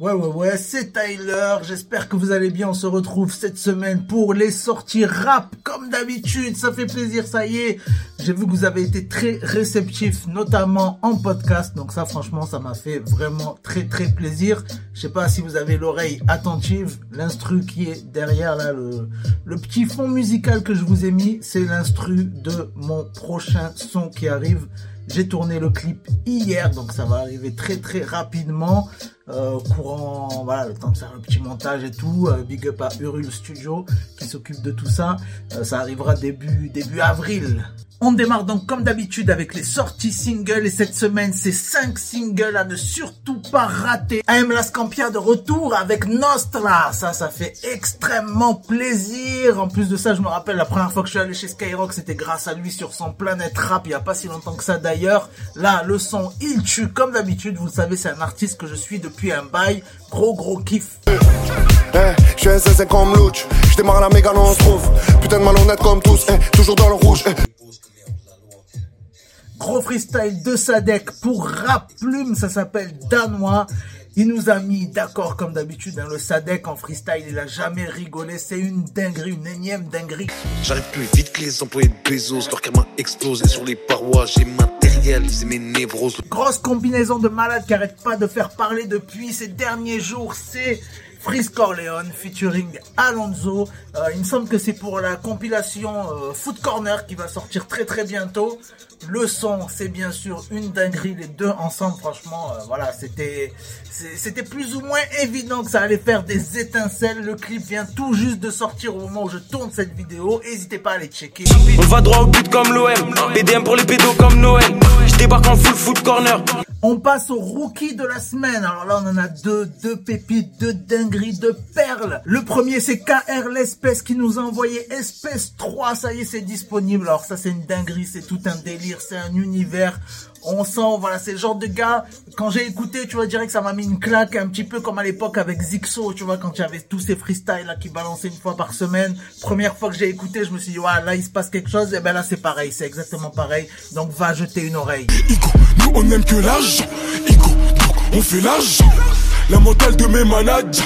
Ouais, ouais, ouais, c'est Tyler. J'espère que vous allez bien. On se retrouve cette semaine pour les sorties rap, comme d'habitude. Ça fait plaisir, ça y est. J'ai vu que vous avez été très réceptifs, notamment en podcast. Donc ça, franchement, ça m'a fait vraiment très, très plaisir. Je sais pas si vous avez l'oreille attentive. L'instru qui est derrière, là, le, petit fond musical que je vous ai mis, c'est l'instru de mon prochain son qui arrive. J'ai tourné le clip hier, donc ça va arriver très très rapidement. Euh, voilà, le temps de faire le petit montage et tout. Euh, big up à Urul Studio qui s'occupe de tout ça. Euh, ça arrivera début début avril. On démarre donc comme d'habitude avec les sorties singles et cette semaine c'est 5 singles à ne surtout pas rater. AM La Scampia de retour avec Nostra, ça ça fait extrêmement plaisir. En plus de ça je me rappelle la première fois que je suis allé chez Skyrock c'était grâce à lui sur son Planète Rap il y a pas si longtemps que ça d'ailleurs. Là le son il tue comme d'habitude, vous le savez c'est un artiste que je suis depuis un bail, gros gros kiff. Eh, je suis un comme je démarre la méga on se trouve Putain de malhonnête comme tous, eh, toujours dans le rouge eh. Gros freestyle de Sadek pour Rap Plume, ça s'appelle Danois. Il nous a mis d'accord comme d'habitude, hein, le Sadek en freestyle, il a jamais rigolé, c'est une dinguerie, une énième dinguerie. J'arrive plus vite que les employés de Bezos, leur karma explosé sur les parois, j'ai matérialisé mes névroses. Grosse combinaison de malades qui arrête pas de faire parler depuis ces derniers jours, c'est Freeze Corleone featuring Alonso. Euh, il me semble que c'est pour la compilation euh, Foot Corner qui va sortir très très bientôt. Le son, c'est bien sûr une dinguerie. Les deux ensemble, franchement, euh, voilà, c'était c'était plus ou moins évident que ça allait faire des étincelles. Le clip vient tout juste de sortir au moment où je tourne cette vidéo. N'hésitez pas à aller checker. On va droit au but comme l'OM. BDM pour les pédos comme Noël. Débarque en full foot corner. On passe au rookie de la semaine. Alors là, on en a deux, deux pépites, deux dingueries, deux perles. Le premier, c'est KR l'espèce qui nous a envoyé Espèce 3. Ça y est, c'est disponible. Alors ça, c'est une dinguerie, c'est tout un délire, c'est un univers. On sent, voilà, c'est le genre de gars, quand j'ai écouté, tu vois, direct, ça m'a mis une claque, un petit peu comme à l'époque avec Zixo, tu vois, quand il y avait tous ces freestyles là qui balançaient une fois par semaine. Première fois que j'ai écouté, je me suis dit, ouais, là, il se passe quelque chose, et ben là, c'est pareil, c'est exactement pareil. Donc, va jeter une oreille. Igo, nous, on aime que l'âge. Igo, on fait l'âge. La mentale de mes managers.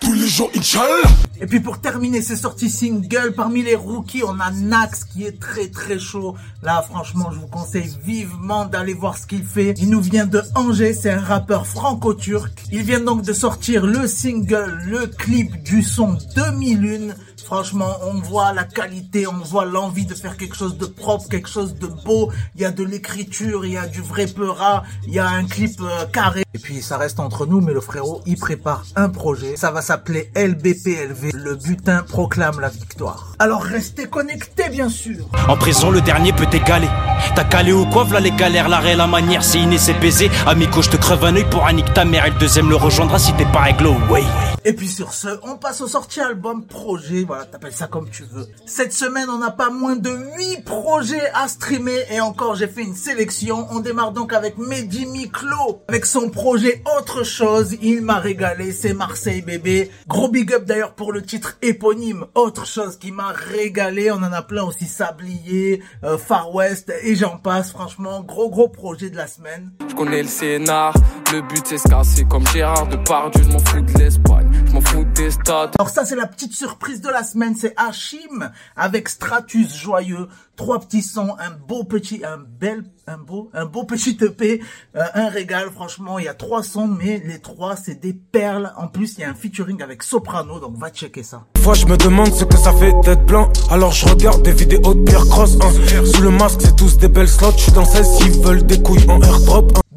Tous les jours, Inch'Allah. Et puis pour terminer ces sorties single, parmi les rookies, on a Nax qui est très très chaud. Là, franchement, je vous conseille vivement d'aller voir ce qu'il fait. Il nous vient de Angers, c'est un rappeur franco-turc. Il vient donc de sortir le single, le clip du son 2001. Franchement, on voit la qualité, on voit l'envie de faire quelque chose de propre, quelque chose de beau. Il y a de l'écriture, il y a du vrai peura, il y a un clip euh, carré. Et puis ça reste entre nous, mais le frérot, il prépare un projet. Ça va s'appeler LBPLV. Le butin proclame la victoire. Alors restez connectés, bien sûr. En prison, le dernier peut t'égaler. T'as calé au coiffe, là les galères, l'arrêt, la manière, c'est baisé. Amico, je te creve un œil pour un ta mère et le deuxième le rejoindra si t'es pas réglo, ouais. Et puis sur ce, on passe aux sorties album projet. Voilà, t'appelles ça comme tu veux. Cette semaine, on n'a pas moins de 8 projets à streamer. Et encore, j'ai fait une sélection. On démarre donc avec Mehdi Miklo. Avec son projet Autre chose. Il m'a régalé. C'est Marseille bébé. Gros big up d'ailleurs pour le titre éponyme. Autre chose qui m'a régalé. On en a plein aussi. Sablier, euh, Far West et j'en passe. Franchement, gros gros projet de la semaine. Je connais le scénar. Le but c'est se casser comme Gérard Depardieu. Je fous de l'Espagne. M'en fous des stades. Alors ça c'est la petite surprise de la semaine, c'est Hachim avec Stratus joyeux, trois petits sons, un beau petit, un bel, un beau, un beau petit EP, euh, un régal franchement, il y a trois sons mais les trois c'est des perles. En plus il y a un featuring avec Soprano donc va checker ça. Fois je me demande ce que ça fait d'être blanc, alors je regarde des vidéos de Pierre Cross. Hein. Sous le masque c'est tous des belles slots, je suis dans celle s'ils veulent des couilles en airdrop. Hein.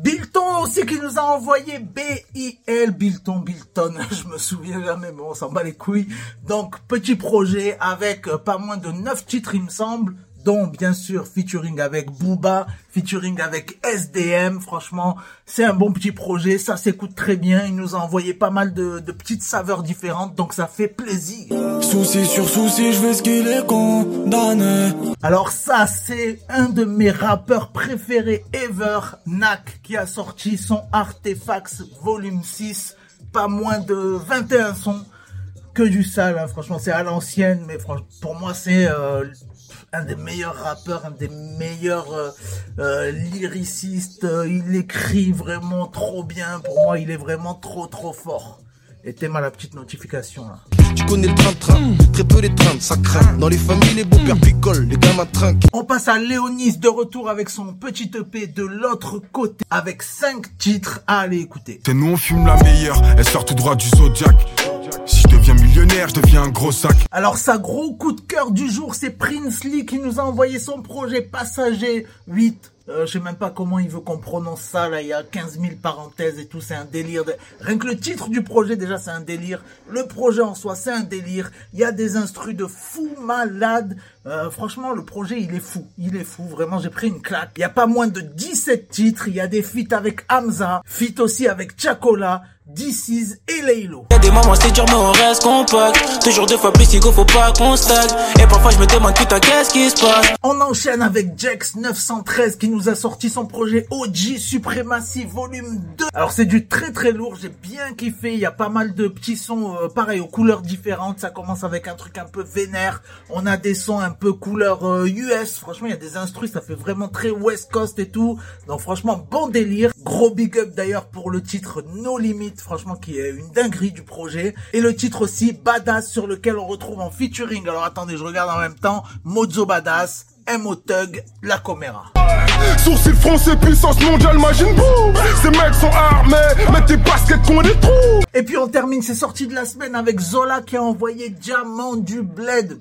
Aussi qui nous a envoyé B-I-L, Bilton, Bilton, je me souviens jamais, mais on s'en bat les couilles. Donc, petit projet avec pas moins de 9 titres, il me semble, dont bien sûr featuring avec Booba, featuring avec SDM. Franchement, c'est un bon petit projet, ça s'écoute très bien. Il nous a envoyé pas mal de, de, petites saveurs différentes, donc ça fait plaisir. Souci sur souci, je vais ce qu'il est condamné. Alors ça, c'est un de mes rappeurs préférés ever, Nak, qui a sorti son Artefax Volume 6, pas moins de 21 sons que du sale, hein. franchement c'est à l'ancienne, mais franchement, pour moi c'est euh, un des meilleurs rappeurs, un des meilleurs euh, euh, lyricistes. Il écrit vraiment trop bien. Pour moi, il est vraiment trop trop fort. Et t'es mal la petite notification là. Tu connais le train-train, très peu les trains, ça craint. Dans les familles, les beaux-pères picolent, les gamins trinquent. On passe à Léonis de retour avec son petit EP de l'autre côté, avec 5 titres à aller écouter. C'est nous, on fume la meilleure, elle sort tout droit du Zodiac. Deviens millionnaire, je deviens un gros sac. Alors sa gros coup de cœur du jour, c'est Prince Lee qui nous a envoyé son projet Passager 8. Euh, je sais même pas comment il veut qu'on prononce ça, là, il y a 15 000 parenthèses et tout, c'est un délire. Rien que le titre du projet, déjà, c'est un délire. Le projet en soi, c'est un délire. Il y a des instrus de fou malade. Euh, franchement, le projet, il est fou. Il est fou, vraiment, j'ai pris une claque. Il y a pas moins de 17 titres. Il y a des feats avec Hamza, feats aussi avec Chakola. DC's et Laylo. Y'a des moments c'est dur mais on reste compact Toujours deux fois plus faut pas qu'on stagne Et parfois je me demande putain qu'est-ce qui se passe? On enchaîne avec Jax 913 qui nous a sorti son projet OG Supremacy Volume 2 Alors c'est du très très lourd, j'ai bien kiffé, il y a pas mal de petits sons euh, pareil aux couleurs différentes, ça commence avec un truc un peu vénère, on a des sons un peu couleur euh, US, franchement il y a des instrus, ça fait vraiment très West Coast et tout, donc franchement bon délire, gros big up d'ailleurs pour le titre No Limit franchement qui est une dinguerie du projet. Et le titre aussi, Badass, sur lequel on retrouve en featuring, alors attendez, je regarde en même temps, Mozo Badass, M.O. Tug, La Comera. Sourcil français, puissance mondiale, imagine Ces mecs sont armés, mais tes baskets qu'on des trous Et puis on termine ces sorties de la semaine avec Zola qui a envoyé Diamant du Bled.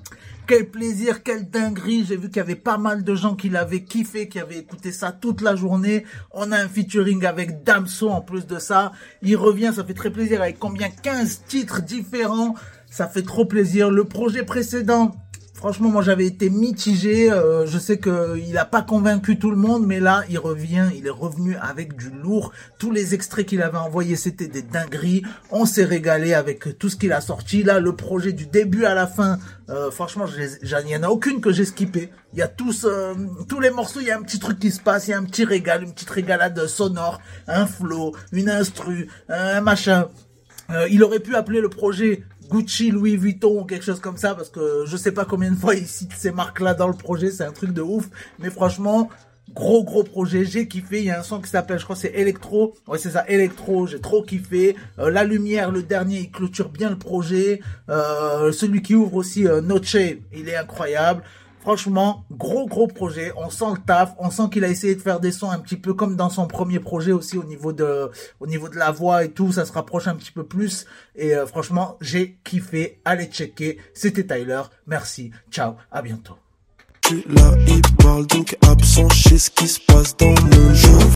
Quel plaisir, quelle dinguerie. J'ai vu qu'il y avait pas mal de gens qui l'avaient kiffé, qui avaient écouté ça toute la journée. On a un featuring avec Damso en plus de ça. Il revient, ça fait très plaisir avec combien? 15 titres différents. Ça fait trop plaisir. Le projet précédent, Franchement, moi j'avais été mitigé. Euh, je sais que il a pas convaincu tout le monde, mais là il revient, il est revenu avec du lourd. Tous les extraits qu'il avait envoyés, c'était des dingueries. On s'est régalé avec tout ce qu'il a sorti. Là, le projet du début à la fin, euh, franchement, il n'y en a aucune que j'ai skippé. Il y a tous, euh, tous les morceaux, il y a un petit truc qui se passe, il y a un petit régal, une petite régalade sonore, un flow, une instru, un machin. il aurait pu appeler le projet Gucci, Louis Vuitton ou quelque chose comme ça, parce que je sais pas combien de fois il cite ces marques-là dans le projet, c'est un truc de ouf. Mais franchement, gros gros projet, j'ai kiffé. Il y a un son qui s'appelle, je crois c'est Electro. Ouais c'est ça, Electro, j'ai trop kiffé. Euh, la lumière, le dernier, il clôture bien le projet. Euh, celui qui ouvre aussi euh, Noche, il est incroyable. Franchement, gros gros projet. On sent le taf. On sent qu'il a essayé de faire des sons un petit peu comme dans son premier projet aussi au niveau de, au niveau de la voix et tout. Ça se rapproche un petit peu plus. Et euh, franchement, j'ai kiffé. Allez checker. C'était Tyler. Merci. Ciao. À bientôt.